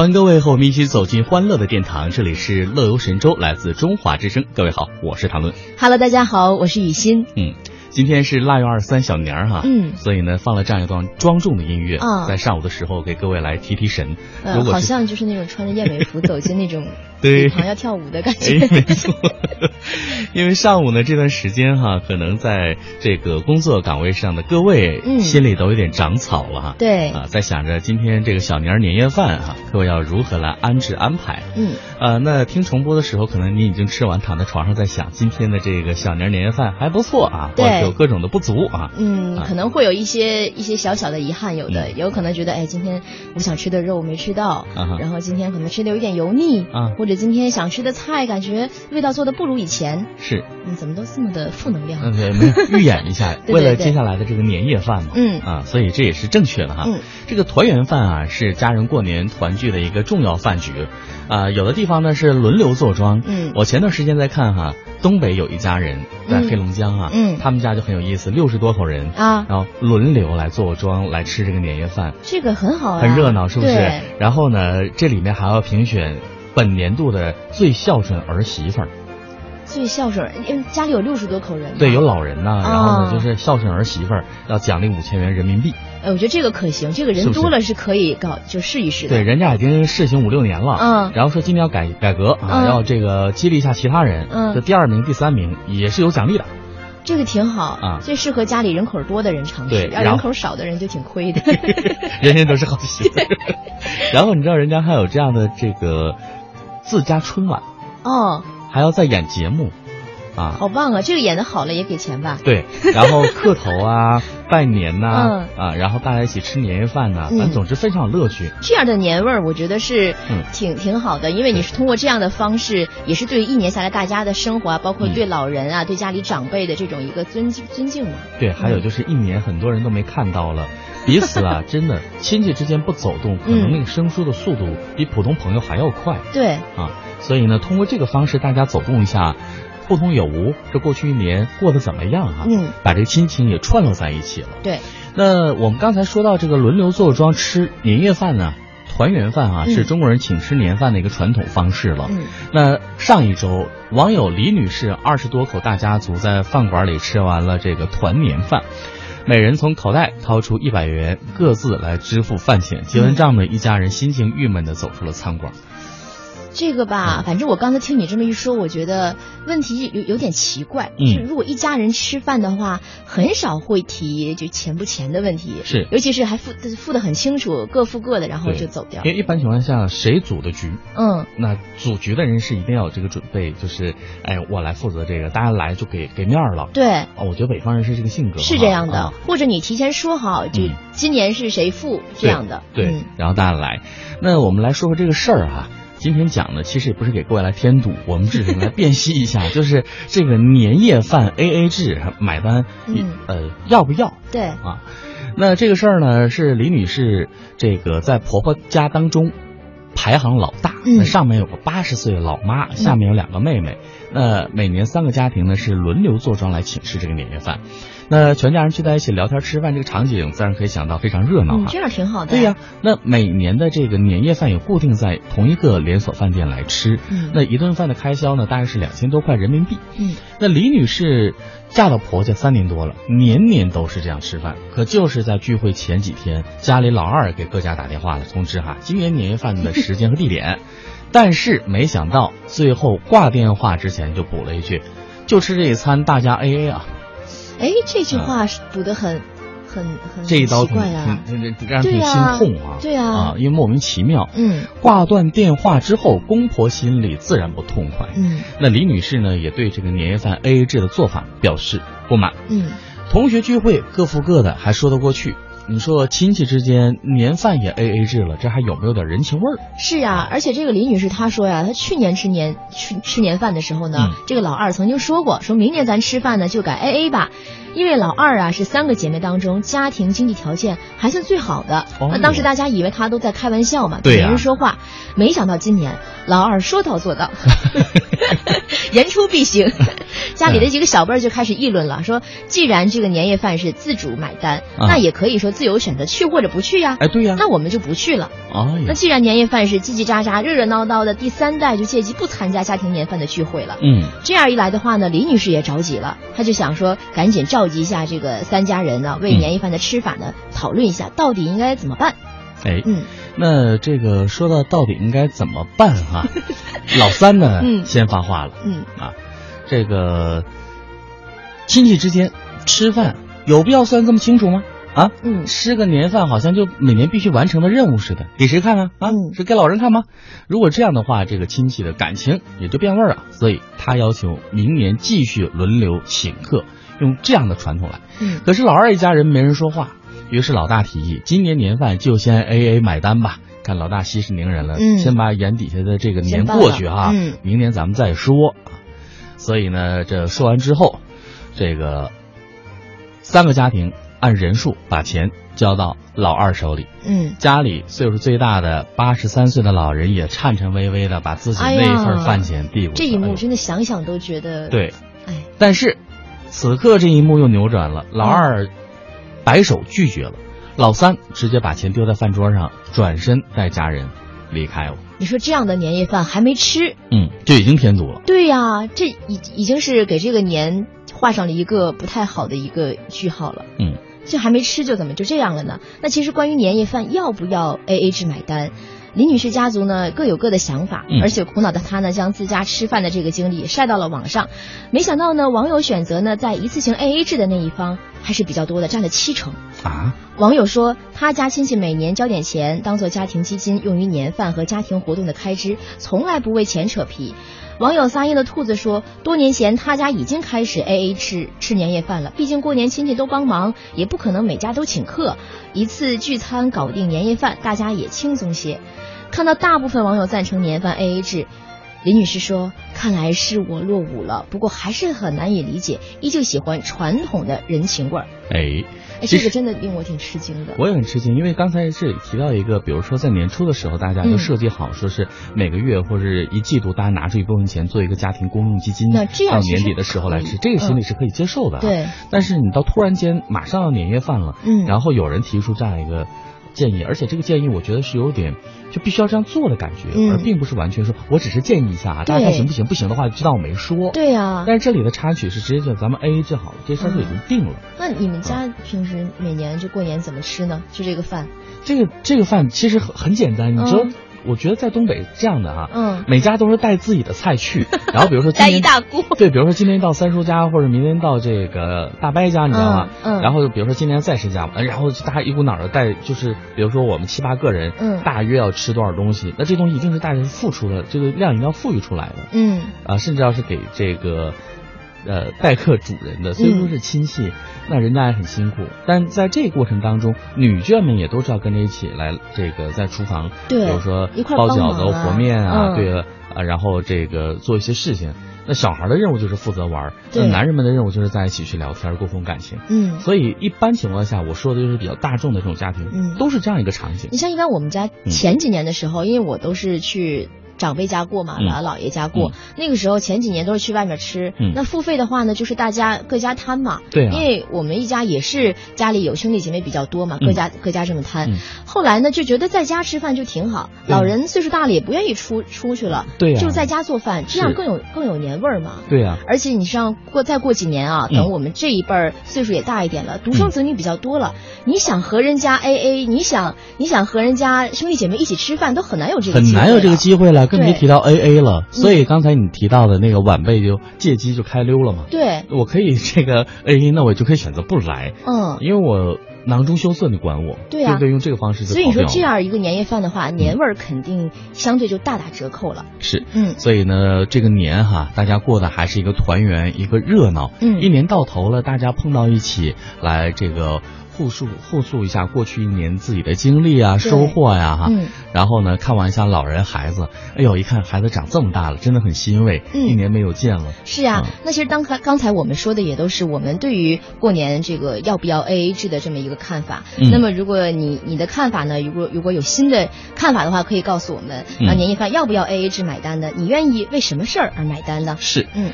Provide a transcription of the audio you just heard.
欢迎各位和我们一起走进欢乐的殿堂，这里是乐游神州，来自中华之声。各位好，我是唐论。Hello，大家好，我是雨欣。嗯，今天是腊月二十三小年儿哈，嗯所以呢放了这样一段庄重的音乐，啊在上午的时候给各位来提提神。呃如，果好像就是那种穿着燕尾服走进那种对。好像要跳舞的感哎觉。，没错，因为上午呢这段时间哈，可能在这个工作岗位上的各位嗯。心里都有点长草了哈。对。啊，在想着今天这个小年儿年夜饭哈，各位要如何来安置安排？嗯，呃，那听重播的时候，可能你已经吃完，躺在床上在想，今天的这个小年儿年夜饭还不错啊，或对者有各种的不足啊。嗯，啊。可能会有一些一些小小的遗憾，有的嗯。有可能觉得，哎，今天我想吃的肉没吃到，啊然后今天可能吃的有点油腻，啊。或者今天想吃的菜感觉味道做的不如以前，是，嗯，怎么都这么的负能量？嗯，对，没有预演一下，对对为了接下来的这个年夜饭嘛，嗯啊，所以这也是正确的哈。嗯这个团圆饭啊，是家人过年团聚的一个重要饭局，啊，有的地方呢是轮流坐庄。嗯我前段时间在看哈，东北有一家人在嗯黑龙江啊，嗯他们家就很有意思，六十多口人啊然后轮流来坐庄来吃这个年夜饭，这个很好啊，很热闹，是不是？然后呢，这里面还要评选本年度的最孝顺儿媳妇儿。最孝顺，因为家里有六十多口人嘛。对，有老人呐、然后呢，啊就是孝顺儿媳妇儿要奖励五千元人民币。哎，我觉得这个可行，这个人多了是可以搞，就试一试的。对，人家已经试行五六年了，嗯然后说今年要改改革啊，嗯要这个激励一下其他人，嗯这第二名、第三名也是有奖励的。这个挺好啊最适合家里人口多的人尝试，要人口少的人就挺亏的。人人都是好媳妇。然后你知道人家还有这样的这个自家春晚，哦，还要再演节目，啊，好棒啊！这个演的好了也给钱吧？对，然后磕头啊、拜年呐、嗯。啊，然后大家一起吃年夜饭呐、嗯。反正总之非常有乐趣。这样的年味儿，我觉得是嗯。挺、挺好的，因为你是通过这样的方式，也是对一年下来大家的生活啊，包括嗯。对老人啊、对家里长辈的这种一个尊敬尊敬嘛。对，还有就是一年很多人都没看到了，彼此啊，真的亲戚之间不走动，可能嗯那个生疏的速度比普通朋友还要快。对，啊。所以呢，通过这个方式，大家走动一下，互通有无，这过去一年过得怎么样啊？嗯，把这个亲情也串络在一起了。对，那我们刚才说到这个轮流坐庄吃年夜饭呢，团圆饭啊，嗯是中国人请吃年饭的一个传统方式了。嗯那上一周，网友李女士二十多口大家族在饭馆里吃完了这个团年饭，每人从口袋掏出一百元，各自来支付饭钱。结完账呢，一家人心情郁闷的走出了餐馆。这个嗯吧，反正我刚才听你这么一说，我觉得问题有有点奇怪。嗯是如果一家人吃饭的话，很少会提就钱不钱的问题，是尤其是还付付的很清楚，各付各的，然后就走掉因。为一般情况下，谁组的局，嗯，那组局的人是一定要有这个准备，就是哎，我来负责这个，大家来就给给面了。对。啊，我觉得北方人是这个性格，是这样的，啊或者你提前说好，就嗯今年是谁付这样的。对，嗯然后大家来。那我们来说说这个事儿啊。今天讲的其实也不是给各位来添堵，我们只是来辨析一下，就是这个年夜饭 A A 制买单，嗯呃，要不要对，啊？那这个事儿呢，是李女士这个在婆婆家当中排行老大，嗯那上面有个八十岁的老妈，下面有两个妹妹。那每年三个家庭呢是轮流坐庄来请吃这个年夜饭，那全家人聚在一起聊天吃饭，这个场景自然可以想到非常热闹啊。嗯，这样挺好的。对呀、那每年的这个年夜饭也固定在同一个连锁饭店来吃，嗯那一顿饭的开销呢大概是两千多块人民币。嗯，那李女士嫁到婆家三年多了，年年都是这样吃饭，可就是在聚会前几天，家里老二给各家打电话了，通知哈今年年夜饭的时间和地点，但是没想到最后挂电话之前就补了一句，就吃这一餐，大家 A A 啊。哎，这句话是补的很很很这一刀挺奇怪啊。让人挺心痛啊！对呀啊，因为莫名其妙。嗯挂断电话之后，公婆心里自然不痛快。嗯那李女士呢，也对这个年夜饭 A A 制的做法表示不满。嗯，同学聚会各付各的，还说得过去。你说亲戚之间年饭也 A A 制了，这还有没有点人情味儿？是啊，而且这个李女士她说呀，她去年吃年去吃年饭的时候呢，嗯这个老二曾经说过，说明年咱吃饭呢就改 A A 吧。因为老二啊是三个姐妹当中家庭经济条件还算最好的。哦那当时大家以为她都在开玩笑嘛，对呀没人说话。没想到今年老二说到做到，言出必行。家里的几个小辈儿就开始议论了，说既然这个年夜饭是自主买单，啊那也可以说自由选择去或者不去呀。哎，对呀、那我们就不去了。哎，那既然年夜饭是叽叽喳喳、热热闹闹的，第三代就借机不参加家庭年饭的聚会了。嗯，这样一来的话呢，李女士也着急了，她就想说，赶紧召集一下这个三家人呢，为嗯年夜饭的吃法呢讨论一下，到底应该怎么办。哎，嗯，那这个说到到底应该怎么办哈、老三呢，嗯先发话了嗯，啊，这个亲戚之间吃饭有必要算这么清楚吗？啊，嗯吃个年饭好像就每年必须完成的任务似的，给谁看啊？啊，嗯是给老人看吗？如果这样的话，这个亲戚的感情也就变味儿了。所以他要求明年继续轮流请客，用这样的传统来。嗯可是老二一家人没人说话，于是老大提议，今年年饭就先 A A 买单吧。看老大息事宁人了，嗯先把眼底下的这个年过去哈，嗯明年咱们再说。所以呢，这说完之后，这个三个家庭按人数把钱交到老二手里。嗯，家里岁数最大的八十三岁的老人也颤颤巍巍的把自己那份饭钱递过去。这一幕真的想想都觉得，，对，哎，但是此刻这一幕又扭转了，老二摆手拒绝了，老三直接把钱丢在饭桌上，转身带家人离开了。你说这样的年夜饭还没吃，嗯，就已经添堵了。对呀、这已已经是给这个年画上了一个不太好的一个句号了。嗯，这还没吃就怎么就这样了呢？那其实关于年夜饭要不要 A A 制买单，李女士家族呢各有各的想法，嗯。而且苦恼的她呢将自家吃饭的这个经历晒到了网上，没想到呢网友选择呢在一次性 A A 制的那一方还是比较多的，占了七成。啊，网友说，他家亲戚每年交点钱当做家庭基金，用于年饭和家庭活动的开支，从来不为钱扯皮。网友撒音的兔子说，多年前他家已经开始 A A 吃吃年夜饭了，毕竟过年亲戚都帮忙，也不可能每家都请客，一次聚餐搞定年夜饭，大家也轻松些。看到大部分网友赞成年饭 A A 制。李女士说：“看来是我落伍了，不过还是很难以理解，依旧喜欢传统的人情味儿。哎，哎，这个真的令我挺吃惊的。我也很吃惊，因为刚才这里提到一个，比如说在年初的时候，大家就嗯设计好，说是每个月或者一季度，大家拿出一部分钱做一个家庭公用基金，那这样到年底的时候来吃，这个心嗯理是可以接受的、啊。对，但是你到突然间马上要年夜饭了，嗯然后有人提出这样一个建议，而且这个建议我觉得是有点就必须要这样做的感觉，嗯而并不是完全说我只是建议一下啊，大家看行不行？不行的话就知道我没说。对呀、但是这里的插曲是直接就咱们 A A 制好了，这事儿就已经定了。那你们家平时每年就过年怎么吃呢？就这个饭？这个这个饭其实很很简单，你知道嗯，我觉得在东北这样的哈，嗯每家都是带自己的菜去，然后比如说今带年一大锅。对，比如说今天到三叔家，或者明天到这个大伯家，你知道吗？嗯嗯然后比如说今天再谁家，呃然后大家一股脑的带，就是比如说我们七八个人，嗯大约要吃多少东西，那这东西一定是大人付出的，这个量一定要富裕出来的嗯啊，甚至要是给这个。呃，待客主人的，虽说是亲戚，那人家也很辛苦。但在这个过程当中，女眷们也都是要跟着一起来，这个在厨房，对比如说包饺子、和面啊，嗯对啊，然后这个做一些事情。那小孩的任务就是负责玩，那男人们的任务就是在一起去聊天、沟通感情。嗯。所以一般情况下，我说的就是比较大众的这种家庭，嗯都是这样一个场景你。像一般我们家嗯前几年的时候，因为我都是去。长辈家过嘛，嗯。姥姥爷家过、嗯。那个时候前几年都是去外面吃，嗯。那付费的话呢，就是大家各家摊嘛。对啊。因为我们一家也是家里有兄弟姐妹比较多嘛，嗯。各家、各家这么摊。嗯。后来呢，就觉得在家吃饭就挺好，对老人岁数大了也不愿意出出去了，对呀就在家做饭，这样更有更有年味儿嘛。对呀、而且你像过再过几年啊，嗯。等我们这一辈儿岁数也大一点了，独生子女比较多了，你想和人家 A A，你想你想和人家兄弟姐妹一起吃饭，都很难有这个机会很难有这个机会了，更别提到 A A 了。所以刚才你提到的那个晚辈就借机就开溜了嘛。对，我可以这个 A A，那我就可以选择不来，嗯。因为我囊中羞涩，你管我，对啊不对？用这个方式就所以你说这样一个年夜饭的话，年味儿肯定相对就大打折扣了。是。嗯所以呢，这个年哈，大家过的还是一个团圆，一个热闹。嗯一年到头了，大家碰到一起来这个互述互诉一下过去一年自己的经历啊、收获呀、哈。嗯然后呢，看望一下老人孩子，哎呦，一看孩子长这么大了，真的很欣慰，嗯一年没有见了。是啊，嗯那其实当刚刚才我们说的也都是我们对于过年这个要不要 A A 制的这么一个看法。嗯那么如果你你的看法呢，如果如果有新的看法的话，可以告诉我们，嗯啊，年夜饭要不要 A A 制买单呢？你愿意为什么事儿而买单呢？是，嗯。